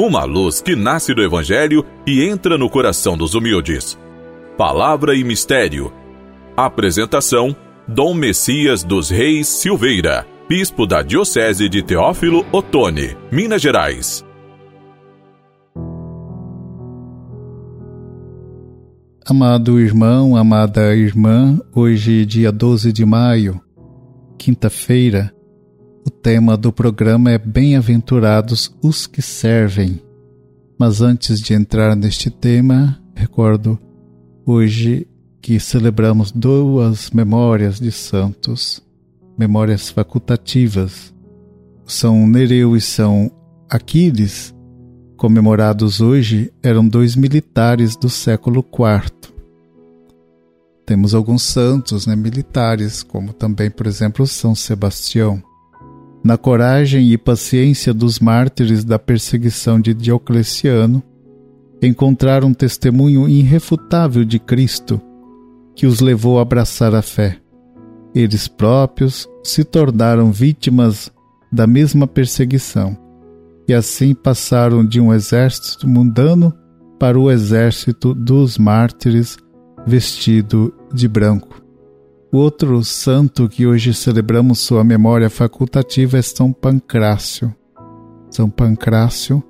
uma luz que nasce do Evangelho e entra no coração dos humildes. Palavra e Mistério. Apresentação: Dom Messias dos Reis Silveira, Bispo da Diocese de Teófilo Otoni, Minas Gerais. Amado irmão, amada irmã, hoje, dia 12 de maio, quinta-feira, o tema do programa é Bem-aventurados os que servem. Mas antes de entrar neste tema, recordo hoje que celebramos duas memórias de santos, memórias facultativas. São Nereu e São Aquiles, comemorados hoje, eram dois militares do século IV. Temos alguns santos né, militares, como também, por exemplo, São Sebastião na coragem e paciência dos mártires da perseguição de Diocleciano, encontraram um testemunho irrefutável de Cristo que os levou a abraçar a fé. Eles próprios se tornaram vítimas da mesma perseguição e assim passaram de um exército mundano para o exército dos mártires vestido de branco. O outro santo que hoje celebramos sua memória facultativa é São Pancrácio. São Pancrácio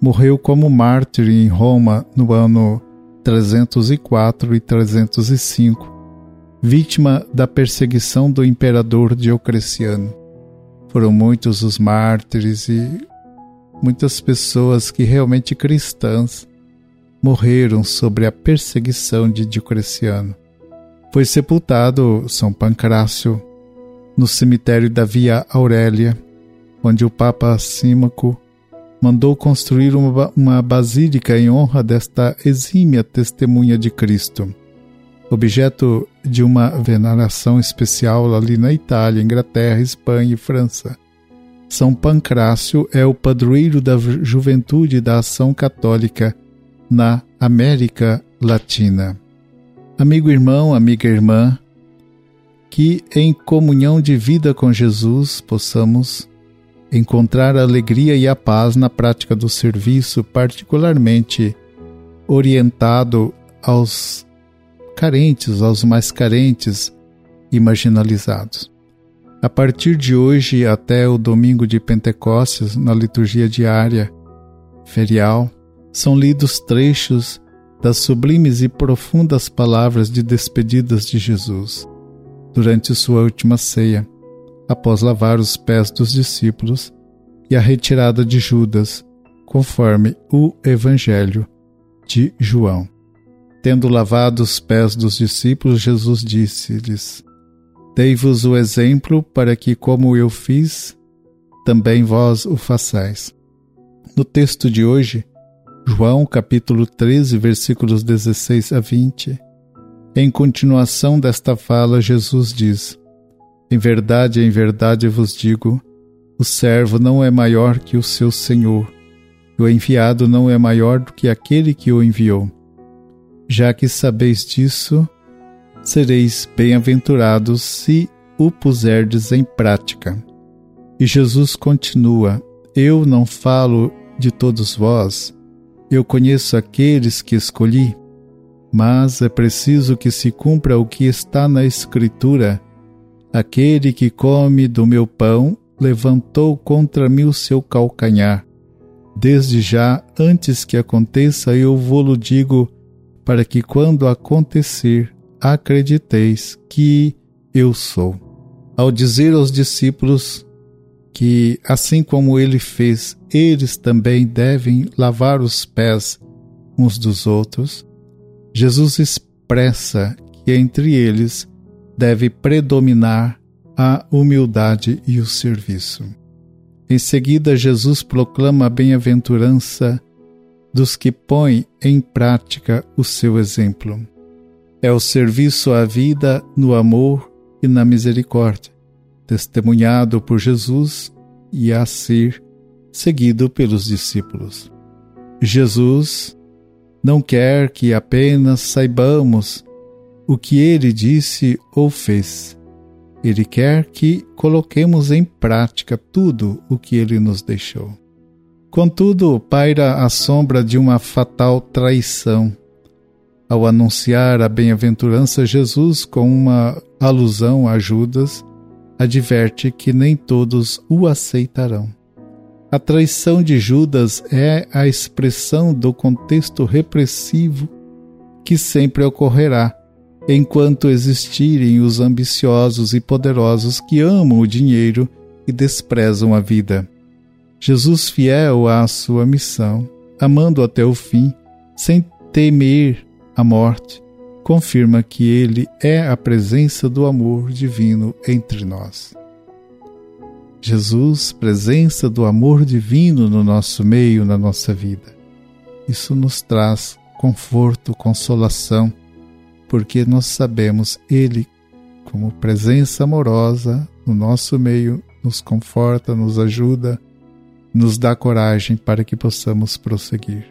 morreu como mártir em Roma no ano 304 e 305, vítima da perseguição do imperador Diocleciano. Foram muitos os mártires e muitas pessoas que realmente cristãs morreram sobre a perseguição de Diocleciano foi sepultado São Pancrácio no cemitério da Via Aurélia, onde o Papa Símaco mandou construir uma, uma basílica em honra desta exímia testemunha de Cristo, objeto de uma veneração especial ali na Itália, Inglaterra, Espanha e França. São Pancrácio é o padroeiro da juventude da ação católica na América Latina. Amigo irmão, amiga irmã, que em comunhão de vida com Jesus possamos encontrar a alegria e a paz na prática do serviço, particularmente orientado aos carentes, aos mais carentes e marginalizados. A partir de hoje até o domingo de Pentecostes, na liturgia diária ferial, são lidos trechos das sublimes e profundas palavras de despedidas de Jesus durante sua última ceia, após lavar os pés dos discípulos e a retirada de Judas, conforme o Evangelho de João. Tendo lavado os pés dos discípulos, Jesus disse-lhes: Dei-vos o exemplo para que, como eu fiz, também vós o façais. No texto de hoje, João capítulo 13, versículos 16 a 20. Em continuação desta fala, Jesus diz: Em verdade, em verdade vos digo, o servo não é maior que o seu senhor, e o enviado não é maior do que aquele que o enviou. Já que sabeis disso, sereis bem-aventurados se o puserdes em prática. E Jesus continua: Eu não falo de todos vós, eu conheço aqueles que escolhi, mas é preciso que se cumpra o que está na Escritura: aquele que come do meu pão levantou contra mim o seu calcanhar. Desde já, antes que aconteça, eu vou-lo digo, para que quando acontecer, acrediteis que eu sou. Ao dizer aos discípulos que, assim como ele fez, eles também devem lavar os pés uns dos outros, Jesus expressa que entre eles deve predominar a humildade e o serviço. Em seguida, Jesus proclama a bem-aventurança dos que põem em prática o seu exemplo. É o serviço à vida no amor e na misericórdia testemunhado por Jesus e a ser seguido pelos discípulos. Jesus não quer que apenas saibamos o que ele disse ou fez. Ele quer que coloquemos em prática tudo o que ele nos deixou. Contudo, paira a sombra de uma fatal traição. Ao anunciar a bem-aventurança, Jesus, com uma alusão a Judas, adverte que nem todos o aceitarão. A traição de Judas é a expressão do contexto repressivo que sempre ocorrerá enquanto existirem os ambiciosos e poderosos que amam o dinheiro e desprezam a vida. Jesus, fiel à sua missão, amando até o fim, sem temer a morte, confirma que ele é a presença do amor divino entre nós. Jesus, presença do amor divino no nosso meio, na nossa vida. Isso nos traz conforto, consolação, porque nós sabemos Ele, como presença amorosa no nosso meio, nos conforta, nos ajuda, nos dá coragem para que possamos prosseguir.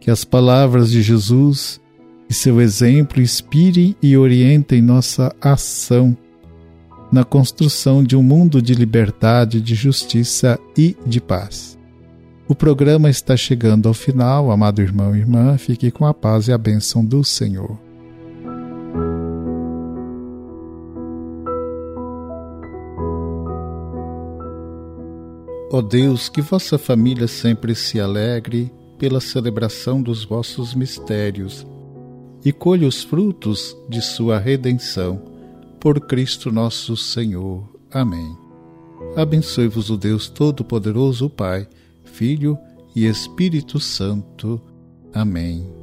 Que as palavras de Jesus e seu exemplo inspirem e orientem nossa ação na construção de um mundo de liberdade, de justiça e de paz. O programa está chegando ao final, amado irmão e irmã, fique com a paz e a bênção do Senhor. Ó Deus, que vossa família sempre se alegre pela celebração dos vossos mistérios e colhe os frutos de sua redenção. Por Cristo nosso Senhor. Amém. Abençoe-vos o Deus Todo-Poderoso, Pai, Filho e Espírito Santo. Amém.